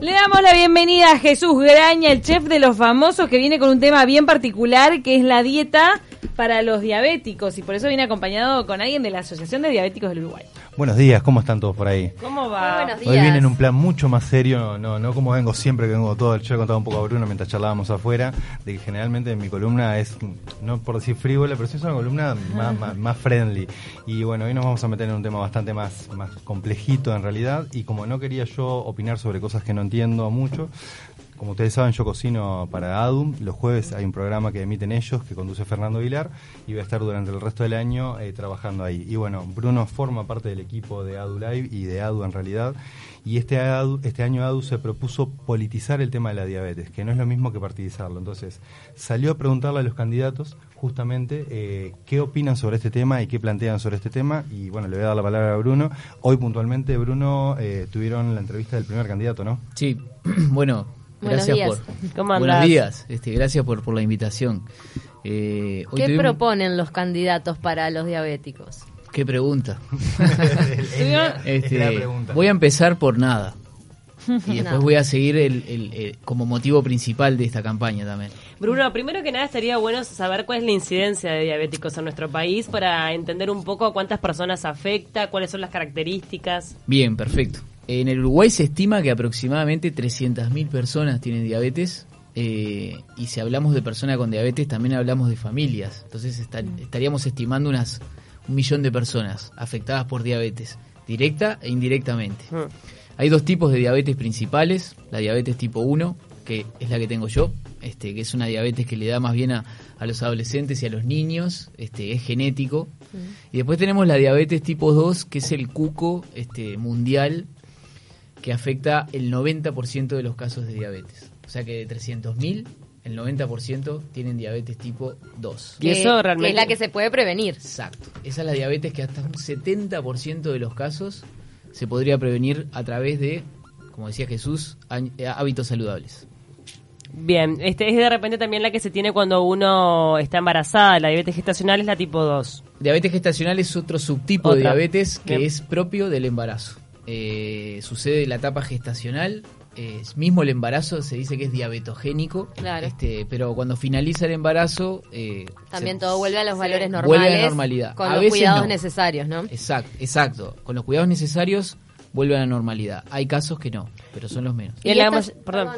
Le damos la bienvenida a Jesús Graña, el chef de los famosos, que viene con un tema bien particular, que es la dieta para los diabéticos, y por eso viene acompañado con alguien de la Asociación de Diabéticos del Uruguay. Buenos días, ¿cómo están todos por ahí? ¿Cómo va? Hoy viene en un plan mucho más serio, no, no como vengo siempre que vengo todo. Yo he contado un poco a Bruno mientras charlábamos afuera, de que generalmente mi columna es, no por decir frívola, pero sí es una columna más, más, friendly. Y bueno, hoy nos vamos a meter en un tema bastante más, más complejito en realidad. Y como no quería yo opinar sobre cosas que no entiendo mucho, como ustedes saben, yo cocino para ADUM. Los jueves hay un programa que emiten ellos, que conduce Fernando Vilar, y voy a estar durante el resto del año eh, trabajando ahí. Y bueno, Bruno forma parte del equipo de ADU Live y de ADU en realidad. Y este, este año ADU se propuso politizar el tema de la diabetes, que no es lo mismo que partidizarlo. Entonces, salió a preguntarle a los candidatos justamente eh, qué opinan sobre este tema y qué plantean sobre este tema. Y bueno, le voy a dar la palabra a Bruno. Hoy puntualmente, Bruno, eh, tuvieron la entrevista del primer candidato, ¿no? Sí, bueno, Gracias por. Buenos días. Este, gracias por, por la invitación. Eh, ¿Qué proponen los candidatos para los diabéticos? Qué pregunta. Este, voy a empezar por nada. Y después voy a seguir el, como motivo principal de esta campaña también. Bruno, primero que nada estaría bueno saber cuál es la incidencia de diabéticos en nuestro país para entender un poco a cuántas personas afecta, cuáles son las características. Bien, perfecto. En el Uruguay se estima que aproximadamente 300.000 personas tienen diabetes. Eh, y si hablamos de personas con diabetes, también hablamos de familias. Entonces estaríamos estimando unas un millón de personas afectadas por diabetes, directa e indirectamente. Mm. Hay dos tipos de diabetes principales, la diabetes tipo 1, que es la que tengo yo, este, que es una diabetes que le da más bien a, los adolescentes y a los niños, este, es genético. Mm. Y después tenemos la diabetes tipo 2, que es el cuco este, mundial, que afecta el 90% de los casos de diabetes. O sea que de 300.000, el 90% tienen diabetes tipo 2. Y eso realmente... es la que se puede prevenir. Exacto. Esa es la diabetes que hasta un 70% de los casos se podría prevenir a través de, como decía Jesús, eh, hábitos saludables. Bien, este es de repente también la que se tiene cuando uno está embarazada. La diabetes gestacional es la tipo 2. Diabetes gestacional es otro subtipo de diabetes que es propio del embarazo. Eh, sucede la etapa gestacional, mismo el embarazo se dice que es diabetogénico, este, pero cuando finaliza el embarazo... Eh, También todo vuelve a los valores normales. Vuelve a la normalidad. Con los cuidados necesarios, ¿no? Exacto, exacto. Con los cuidados necesarios vuelve a la normalidad. Hay casos que no, pero son los menos. ¿Y estas, perdón,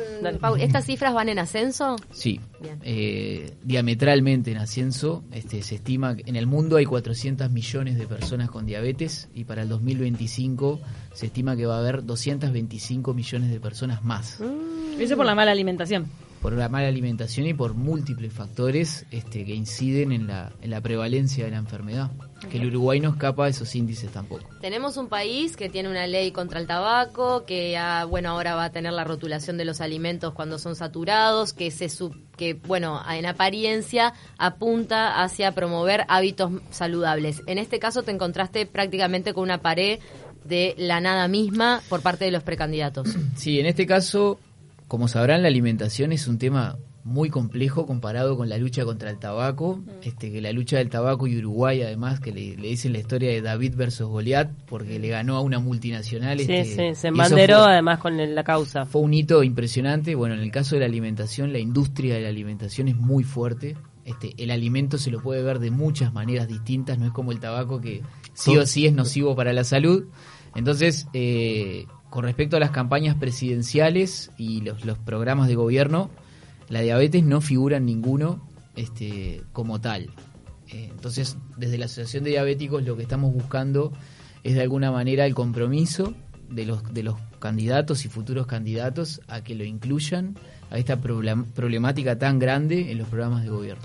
¿Estas cifras van en ascenso? Sí, eh, diametralmente en ascenso. Este, se estima que en el mundo hay 400 millones de personas con diabetes y para el 2025 se estima que va a haber 225 millones de personas más. Mm. Eso por la mala alimentación por la mala alimentación y por múltiples factores este, que inciden en la, en la prevalencia de la enfermedad. Que el Uruguay no escapa de esos índices tampoco. Tenemos un país que tiene una ley contra el tabaco, que bueno ahora va a tener la rotulación de los alimentos cuando son saturados, que se que bueno en apariencia apunta hacia promover hábitos saludables. En este caso te encontraste prácticamente con una pared de la nada misma por parte de los precandidatos. Sí, en este caso como sabrán, la alimentación es un tema muy complejo comparado con la lucha contra el tabaco, este que la lucha del tabaco y Uruguay además que le, dicen la historia de David versus Goliat porque le ganó a una multinacional. Sí, este, sí, se embanderó además con la causa. Fue un hito impresionante. Bueno, en el caso de la alimentación, la industria de la alimentación es muy fuerte. Este, el alimento se lo puede ver de muchas maneras distintas, no es como el tabaco que sí o sí es nocivo para la salud. Entonces, eh, con respecto a las campañas presidenciales y los, programas de gobierno, la diabetes no figura en ninguno este, como tal. Eh, entonces, desde la Asociación de Diabéticos lo que estamos buscando es de alguna manera el compromiso de los, de los candidatos y futuros candidatos a que lo incluyan a esta problemática tan grande en los programas de gobierno.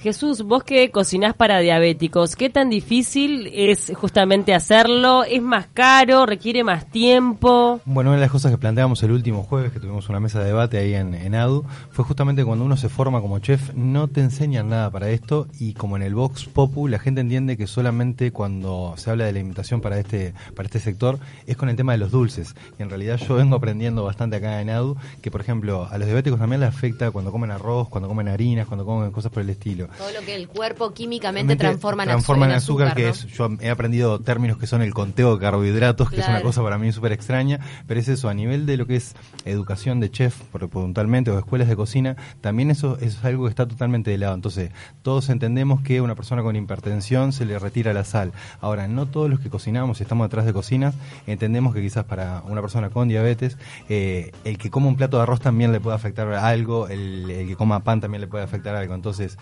Jesús, vos que cocinás para diabéticos, ¿qué tan difícil es justamente hacerlo? ¿Es más caro? ¿Requiere más tiempo? Bueno, una de las cosas que planteamos el último jueves, que tuvimos una mesa de debate ahí en, en ADU, fue justamente cuando uno se forma como chef, no te enseñan nada para esto y como en el Vox Popu, la gente entiende que solamente cuando se habla de la alimentación para este, para este sector es con el tema de los dulces. Y en realidad yo vengo aprendiendo bastante acá en ADU que, por ejemplo, a los diabéticos también les afecta cuando comen arroz, cuando comen harinas, cuando comen cosas por el estilo. Todo lo que el cuerpo químicamente transforma en transforma en azúcar, que es, yo he aprendido términos que son el conteo de carbohidratos, que es una cosa para mí súper extraña, pero es eso, a nivel de lo que es educación de chef, puntualmente, o escuelas de cocina, también eso, es algo que está totalmente de lado. Entonces, todos entendemos que una persona con hipertensión se le retira la sal. Ahora, no todos los que cocinamos, estamos detrás de cocinas, entendemos que quizás para una persona con diabetes, eh, el que coma un plato de arroz también le puede afectar algo, el, el que coma pan también le puede afectar algo. Entonces,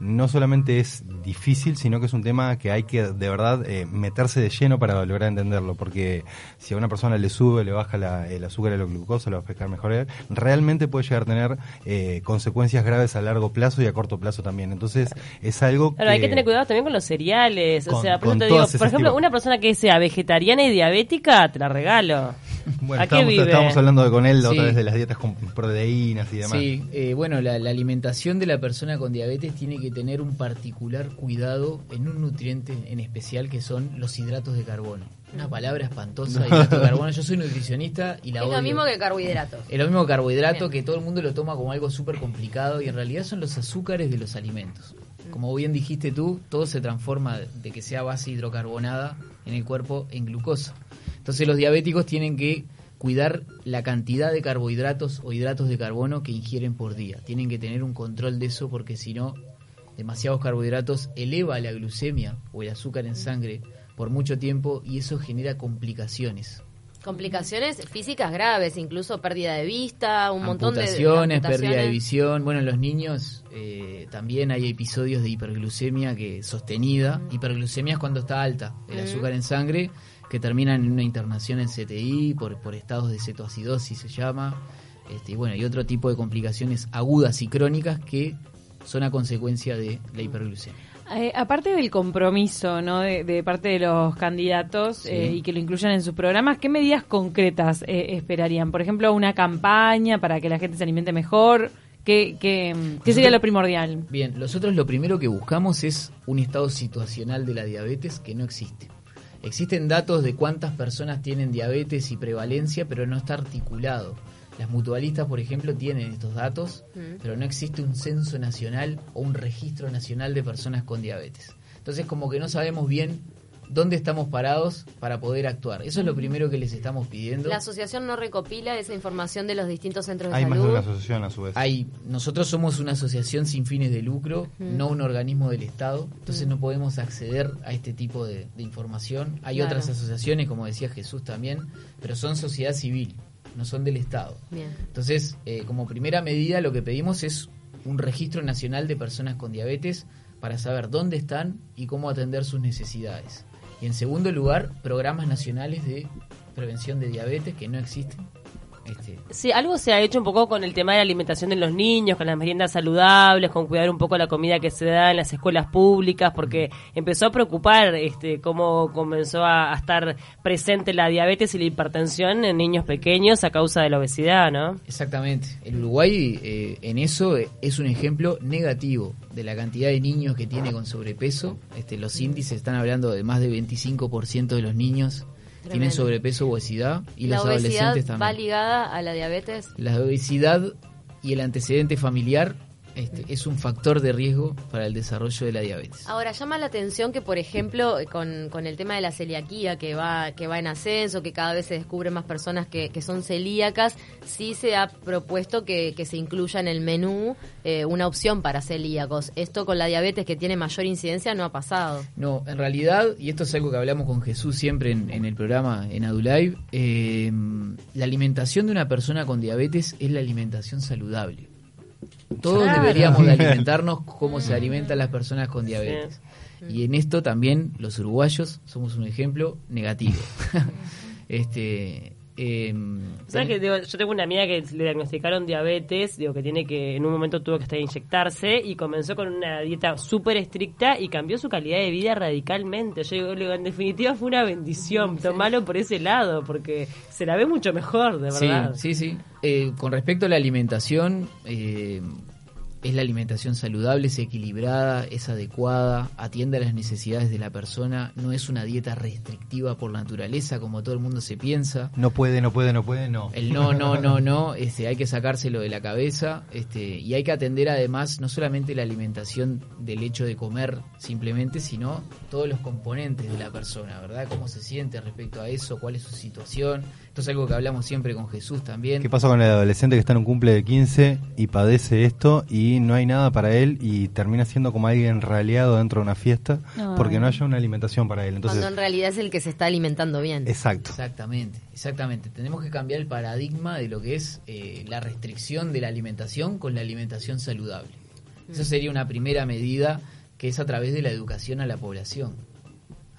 no solamente es difícil, sino que es un tema que hay que de verdad eh, meterse de lleno para lograr entenderlo, porque si a una persona le sube, le baja el azúcar y la glucosa, le va a afectar mejor, realmente puede llegar a tener eh, consecuencias graves a largo plazo y a corto plazo también. Entonces, es algo Claro, hay que tener cuidado también con los cereales, o sea, por, te digo, por ejemplo, una persona que sea vegetariana y diabética, te la regalo. Bueno, estábamos, hablando de con él otra vez de las dietas con proteínas y demás. Sí, eh, bueno, la, la alimentación de la persona con diabetes tiene que tener un particular cuidado en un nutriente en especial que son los hidratos de carbono. Una palabra espantosa, hidrato de carbono. Yo soy nutricionista y la Es lo mismo que carbohidratos. Es lo mismo que carbohidrato, que todo el mundo lo toma como algo súper complicado y en realidad son los azúcares de los alimentos. Como bien dijiste tú, todo se transforma de que sea base hidrocarbonada en el cuerpo en glucosa. Entonces los diabéticos tienen que cuidar la cantidad de carbohidratos o hidratos de carbono que ingieren por día. Tienen que tener un control de eso porque si no, demasiados carbohidratos eleva la glucemia o el azúcar en sangre por mucho tiempo y eso genera complicaciones. Complicaciones físicas graves, incluso pérdida de vista, un montón de amputaciones, pérdida de visión. Bueno, en los niños eh, también hay episodios de hiperglucemia que sostenida. Hiperglucemia es cuando está alta el azúcar en sangre, que terminan en una internación en CTI por, por estados de cetoacidosis se llama. Este, y bueno, y otro tipo de complicaciones agudas y crónicas que son a consecuencia de la hiperglucemia. Eh, aparte del compromiso ¿no? de, parte de los candidatos eh, y que lo incluyan en sus programas, ¿qué medidas concretas eh, esperarían? Por ejemplo, una campaña para que la gente se alimente mejor. ¿Qué, qué, qué sería lo primordial? Bien, nosotros lo primero que buscamos es un estado situacional de la diabetes que no existe. Existen datos de cuántas personas tienen diabetes y prevalencia, pero no está articulado. Las mutualistas, por ejemplo, tienen estos datos, mm. pero no existe un censo nacional o un registro nacional de personas con diabetes. Entonces, como que no sabemos bien dónde estamos parados para poder actuar. Eso es lo primero que les estamos pidiendo. La asociación no recopila esa información de los distintos centros de salud. Hay más de una asociación a su vez. Hay, nosotros somos una asociación sin fines de lucro, no un organismo del Estado, entonces no podemos acceder a este tipo de, información. Hay otras asociaciones, como decía Jesús también, pero son sociedad civil no son del Estado. Entonces, eh, como primera medida, lo que pedimos es un registro nacional de personas con diabetes para saber dónde están y cómo atender sus necesidades. Y en segundo lugar, programas nacionales de prevención de diabetes que no existen este, sí, algo se ha hecho un poco con el tema de la alimentación de los niños, con las meriendas saludables, con cuidar un poco la comida que se da en las escuelas públicas, porque empezó a preocupar este, cómo comenzó a, estar presente la diabetes y la hipertensión en niños pequeños a causa de la obesidad, ¿no? Exactamente. El Uruguay eh, en eso es un ejemplo negativo de la cantidad de niños que tiene con sobrepeso. Este, los índices están hablando de más de 25% de los niños tienen sobrepeso, obesidad y ¿La los adolescentes también. ¿Va ligada a la diabetes? La obesidad y el antecedente familiar este, es un factor de riesgo para el desarrollo de la diabetes. Ahora, llama la atención que, por ejemplo, con, el tema de la celiaquía que va, que va en ascenso, que cada vez se descubren más personas que, son celíacas, sí se ha propuesto que, se incluya en el menú eh, una opción para celíacos. Esto con la diabetes que tiene mayor incidencia no ha pasado. No, en realidad, y esto es algo que hablamos con Jesús siempre en, el programa en AduLive, eh, la alimentación de una persona con diabetes es la alimentación saludable. Todos deberíamos alimentarnos como se alimentan las personas con diabetes. Y en esto también los uruguayos somos un ejemplo negativo. este, eh, ¿Sabes que yo tengo una amiga que le diagnosticaron diabetes, digo que tiene que en un momento tuvo que estar inyectarse y comenzó con una dieta súper estricta y cambió su calidad de vida radicalmente. Yo digo, en definitiva fue una bendición, tomarlo por ese lado porque se la ve mucho mejor, de verdad. Sí, sí, sí. Eh, con respecto a la alimentación, eh, es la alimentación saludable, es equilibrada, es adecuada, atiende a las necesidades de la persona, no es una dieta restrictiva por naturaleza como todo el mundo se piensa. No puede, no puede, no puede, no. El no, no, no, no, este, hay que sacárselo de la cabeza este, y hay que atender además no solamente la alimentación del hecho de comer simplemente, sino todos los componentes de la persona, ¿verdad? Cómo se siente respecto a eso, cuál es su situación. Esto es algo que hablamos siempre con Jesús también. ¿Qué pasa con el adolescente que está en un cumple de 15 y padece esto y no hay nada para él y termina siendo como alguien raleado dentro de una fiesta porque no haya una alimentación para él? Entonces, Cuando en realidad es el que se está alimentando bien. exacto. Exactamente, exactamente. Tenemos que cambiar el paradigma de lo que es eh, la restricción de la alimentación con la alimentación saludable. Eso sería una primera medida que es a través de la educación a la población.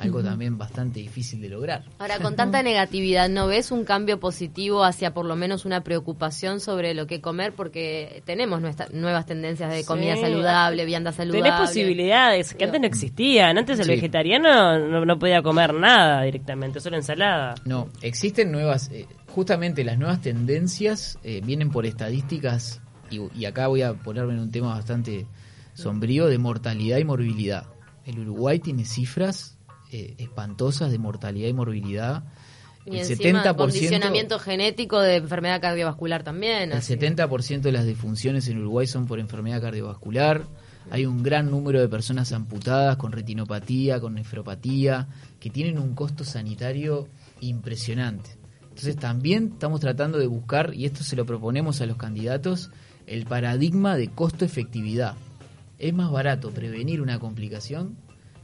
Algo también bastante difícil de lograr. Ahora, con tanta negatividad, ¿no ves un cambio positivo hacia por lo menos una preocupación sobre lo que comer? Porque tenemos nuestra- nuevas tendencias de comida Sí. saludable, vianda saludable. Tenés posibilidades que antes no existían. Antes el Sí. vegetariano no, no podía comer nada directamente, solo ensalada. No, existen nuevas, eh, justamente las nuevas tendencias eh, vienen por estadísticas, y, y acá voy a ponerme en un tema bastante sombrío, de mortalidad y morbilidad. El Uruguay tiene cifras eh, espantosas de mortalidad y morbilidad. Y el encima, 70%, condicionamiento genético de enfermedad cardiovascular también. el así. 70% de las defunciones en Uruguay son por enfermedad cardiovascular. Hay un gran número de personas amputadas con retinopatía, con nefropatía, que tienen un costo sanitario impresionante. Entonces también estamos tratando de buscar, y esto se lo proponemos a los candidatos, el paradigma de costo-efectividad. Es más barato prevenir una complicación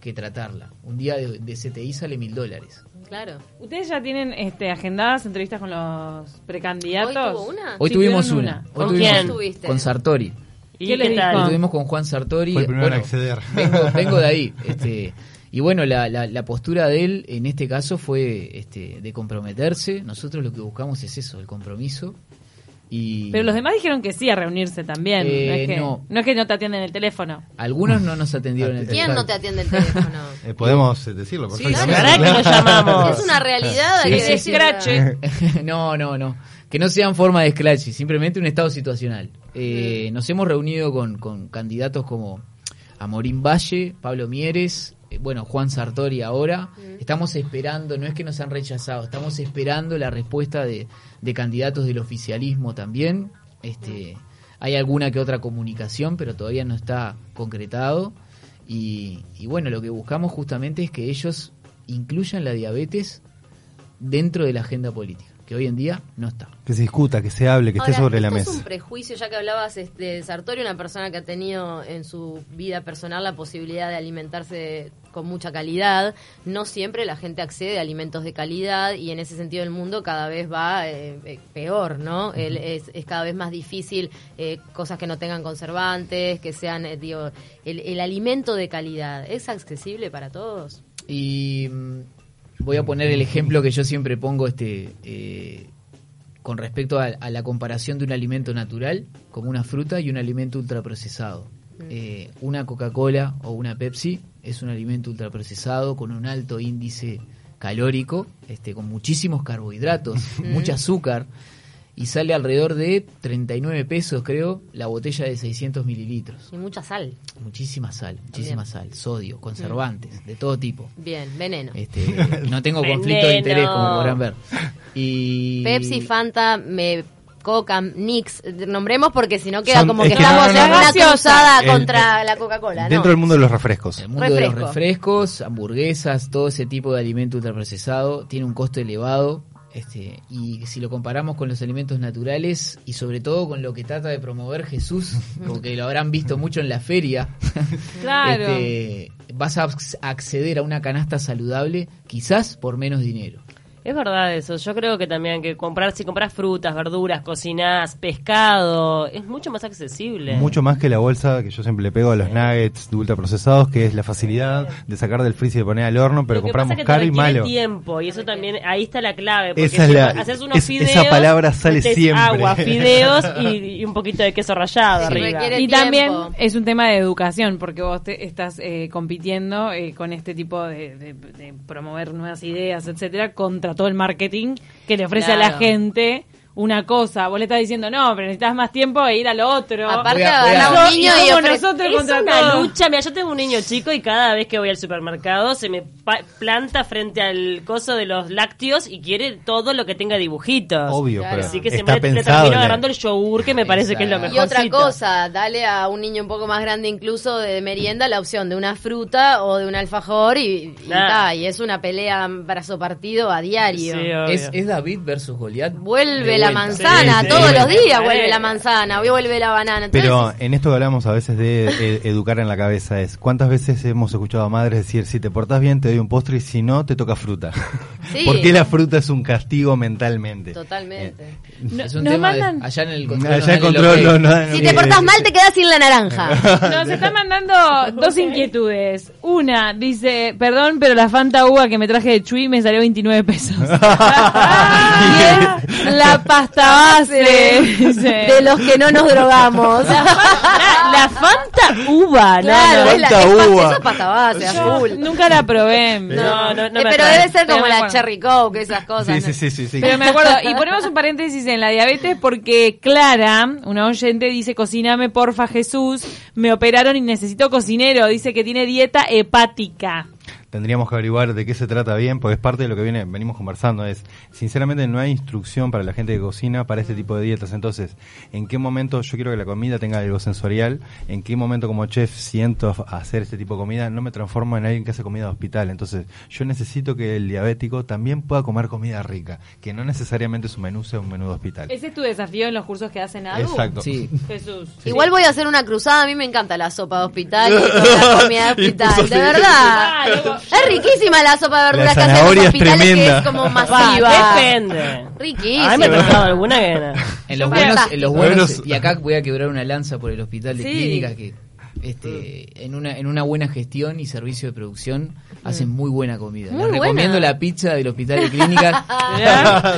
que tratarla. Un día de, de CTI sale mil dólares. Claro. ¿Ustedes ya tienen este, agendadas entrevistas con los precandidatos? ¿Hoy tuvo una? Hoy Sí, tuvimos una. una. Hoy ¿Con tuvimos quién? Tuviste. Con Sartori. ¿Y ¿Qué dijo? Lo tuvimos con Juan Sartori. Fue el primero en acceder. Vengo, vengo de ahí. Este, y bueno, la, la, la postura de él en este caso fue este, de comprometerse. Nosotros lo que buscamos es eso, el compromiso. Y Pero los demás dijeron que sí a reunirse también. Eh, no, es que, no. no es que no te atienden el teléfono. algunos no nos atendieron el ¿Quién no te atiende el teléfono? Eh, podemos eh, decirlo Sí, perfectamente. ¿Para qué lo llamamos? es una realidad, Sí, que sí, no, no, no. Que no sean forma de scratch, simplemente un estado situacional. Eh, Nos hemos reunido con, con candidatos como Amorín Valle, Pablo Mieres, bueno, Juan Sartori ahora. Estamos esperando, no es que nos han rechazado, estamos esperando la respuesta de, de candidatos del oficialismo también. Este, hay alguna que otra comunicación, pero todavía no está concretado. Y, y bueno, lo que buscamos justamente es que ellos incluyan la diabetes dentro de la agenda política, que hoy en día no está. Que se discuta, que se hable, que esté sobre la mesa. Es un prejuicio, ya que hablabas este, de Sartori, una persona que ha tenido en su vida personal la posibilidad de alimentarse con mucha calidad. No siempre la gente accede a alimentos de calidad y en ese sentido el mundo cada vez va eh, eh, peor, ¿no? El- es, es cada vez más difícil eh, cosas que no tengan conservantes, que sean, eh, digo, el, el alimento de calidad. ¿Es accesible para todos? Y mm, voy a poner el ejemplo que yo siempre pongo este eh, con respecto a, a la comparación de un alimento natural, como una fruta, y un alimento ultraprocesado. Eh, una Coca-Cola o una Pepsi es un alimento ultraprocesado con un alto índice calórico, este, con muchísimos carbohidratos, mucho azúcar, y sale alrededor de 39 pesos, creo, la botella de 600 mililitros. Y mucha sal. Muchísima sal, muchísima sal, sodio, conservantes, de todo tipo. Bien, veneno. Este, no tengo conflicto de interés, como podrán ver. Y Pepsi, Fanta, me, Coca, Nix, nombremos porque si no queda Son- como es que que estamos no, no, en no, una cruzada El- contra la Coca-Cola, ¿no? Dentro del mundo de los refrescos. el mundo de los Refresco. refrescos, hamburguesas, todo ese tipo de alimento ultraprocesado tiene un costo elevado. Este, y si lo comparamos con los alimentos naturales y sobre todo con lo que trata de promover Jesús, como que lo habrán visto mucho en la feria, Claro. este, vas a acc- acceder a una canasta saludable quizás por menos dinero. Es verdad eso. Yo creo que también que comprar, si compras frutas, verduras, cocinás, pescado, es mucho más accesible. Mucho más que la bolsa que yo siempre le pego a los nuggets de ultraprocesados, que es la facilidad de sacar del freezer y poner al horno, pero Lo que pasa compramos es que te caro y requiere malo. tiempo y eso también, ahí está la clave. Porque Esa es si la- haces unos es- fideos, esa palabra sale metés siempre. agua, fideos y, y un poquito de queso rallado Sí, arriba. requiere- Y tiempo. también es un tema de educación, porque vos te estás eh, compitiendo eh, con este tipo de, de- de promover nuevas ideas, etcétera, contra todo el marketing que le ofrece a la gente una cosa, vos le estás diciendo, no, pero necesitas más tiempo e ir al otro. Aparte, Voy a- voy a- un niño y ofrece- nosotros Es contra una todo. lucha. Mira, yo tengo un niño chico y cada vez que voy al supermercado se me planta frente al coso de los lácteos y quiere todo lo que tenga dibujitos. Obvio, Claro. pero Así que está siempre le termino la- agarrando el yogur que me parece que es lo Exacto. mejor. Y otra cosa, dale a un niño un poco más grande incluso de merienda la opción de una fruta o de un alfajor y, y, Nah. ta, y es una pelea brazo partido a diario. Sí. Es, es David versus Goliat. Vuelve de la manzana, Sí, sí. todos Sí. los días vuelve la manzana, hoy vuelve la banana. Entonces, Pero en esto que hablamos a veces de eh, educar en la cabeza es, ¿cuántas veces hemos escuchado a madres decir, si te portás bien te doy un postre y si no te toca fruta? Sí. Porque la fruta es un castigo mentalmente. totalmente. No- Es un nos tema de- mandan- allá en el control. Allá no- Si te portás mal te quedas sin la naranja. Nos está mandando dos inquietudes. Una, dice, perdón, pero la Fanta Uva que me traje de Chuy me salió 29 pesos. y es la pasta base. De los que no nos drogamos. La Fanta uva, no, Claro, no. es la, Fanta es uva. eso es pasta base, azul. nunca la probé. No, no, no Eh, me pero debe ser como la cherry coke, esas cosas. Sí, sí, sí. Pero me acuerdo, y ponemos un paréntesis en la diabetes porque Clara, una oyente, dice, cociname porfa Jesús, me operaron y necesito cocinero, dice que tiene dieta hepática. Tendríamos que averiguar de qué se trata bien, porque es parte de lo que viene, venimos conversando. Es, sinceramente, no hay instrucción para la gente que cocina para este tipo de dietas. Entonces, ¿en qué momento yo quiero que la comida tenga algo sensorial? ¿En qué momento como chef siento hacer este tipo de comida? No me transformo en alguien que hace comida de hospital. Entonces, yo necesito que el diabético también pueda comer comida rica, que no necesariamente su menú sea un menú de hospital. Ese es tu desafío en los cursos que hacen ADU. Exacto. Sí. Jesús. Igual voy a hacer una cruzada, a mí me encanta la sopa de hospital y toda la comida de hospital, de verdad. Ah, Es riquísima la sopa de verduras que hacen en es hospitales, que es como Va, masiva. depende. Riquísima. A mí me ha tocado alguna que. En los buenos, en los buenos, Buenos- y acá voy a quebrar una lanza por el hospital de Sí. clínicas que este, en una en una buena gestión y servicio de producción hacen muy buena comida. Muy Les recomiendo la pizza del hospital de clínicas. Mirá.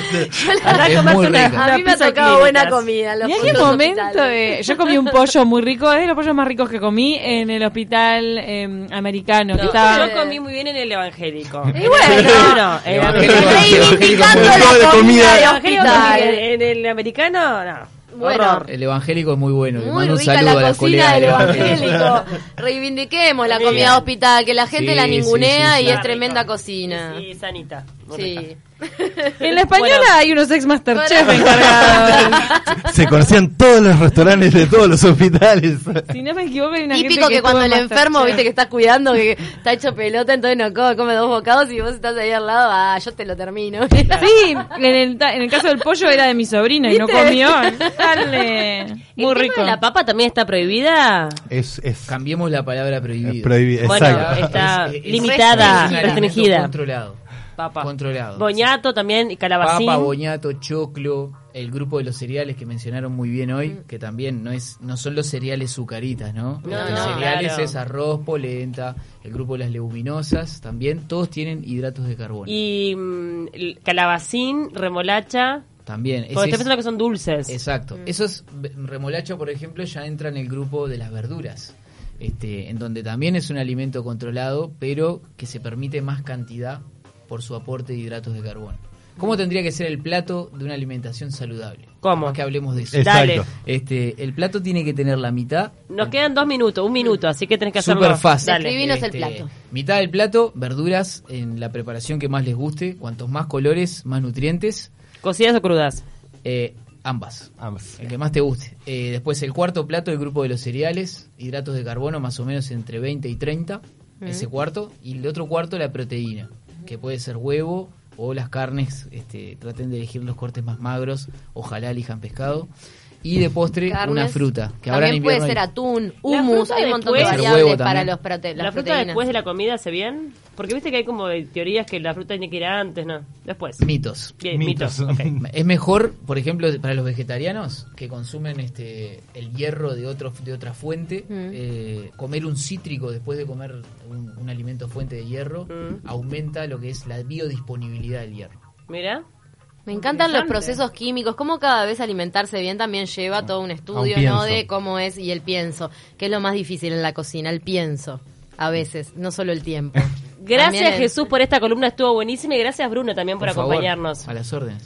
es muy rica. A mí me ha tocado buena comida. en los Mirá qué momento de... Yo comí un pollo muy rico, es de los pollos más ricos que comí en el hospital eh, americano. que No, estaba... Yo comí muy bien en el evangélico. Y bueno. no, en el Evangélico- Reivindicando Evangélico la comida de hospital. en el americano, no. Bueno. Horror. El evangélico es muy bueno. Le Muy mando un rica saludo a la cocina del evangélico. Reivindiquemos la comida hospital, que la gente Sí, la ningunea sí, y es tremenda cocina. Sí, sanita. Sí. En la española Bueno. hay unos ex Masterchef Bueno. encargados. Se conocían todos los restaurantes de todos los hospitales. si no me equivoco, hay una Típico gente que, que cuando el enfermo, viste que estás cuidando, que está hecho pelota, entonces no come, come dos bocados y vos estás ahí al lado, ah, yo te lo termino. Sí, en el, ta- en el caso del pollo era de mi sobrino y no comió. Dale. ¿El Muy tema rico. de la papa también está prohibida? Es, es Cambiemos la palabra prohibido. prohibido. Bueno, Exacto. está Es- es- limitada, es restringida. Controlado. Papa. Controlado. Boñato también y calabacín. Papa, boñato, choclo, el grupo de los cereales que mencionaron muy bien hoy, que también no es no son los cereales sucaritas, ¿no? No, los no, cereales claro. es arroz, polenta, el grupo de las leguminosas, también todos tienen hidratos de carbono. Y mm, calabacín, remolacha. también. Porque estoy es- pensando que son dulces. Exacto. Mm. Esos remolacha, por ejemplo, ya entra en el grupo de las verduras. Este, en donde también es un alimento controlado, pero que se permite más cantidad por su aporte de hidratos de carbono. ¿Cómo tendría que ser el plato de una alimentación saludable? ¿Cómo? Más que hablemos de eso. Exacto. Dale. Este, el plato tiene que tener la mitad. Nos quedan dos minutos, un minuto, así que tenés que hacerlo. Súper fácil. Divinos el plato. Mitad del plato, verduras en la preparación que más les guste. Cuantos más colores, más nutrientes. ¿Cocidas o crudas? Eh, ambas. Ambas. El que más te guste. Eh, después el cuarto plato, el grupo de los cereales, hidratos de carbono más o menos entre 20 y 30, ese cuarto. Y el otro cuarto, la proteína, que puede ser huevo o las carnes, este, traten de elegir los cortes más magros, ojalá elijan pescado. Y de postre, Carnes. una fruta, que ahora También puede ser hay- atún, humus, hay un montón de variables para los prote ¿La, las fruta proteínas. después de la comida hace bien? Porque viste que hay como teorías que la fruta tiene que ir antes, ¿no? Después. mitos. Bien, Mitos. Es mejor, por ejemplo, para los vegetarianos que consumen este el hierro de otro de otra fuente, Mm. eh, comer un cítrico después de comer un, un alimento fuente de hierro Mm. aumenta lo que es la biodisponibilidad del hierro. Mira. Me encantan los procesos químicos, cómo cada vez alimentarse bien también lleva todo un estudio. ¿no? De cómo es y el pienso, que es lo más difícil en la cocina, el pienso, a veces, no solo el tiempo. Gracias es- Jesús por esta columna, estuvo buenísima y gracias Bruno también por, Por favor, acompañarnos. a las órdenes.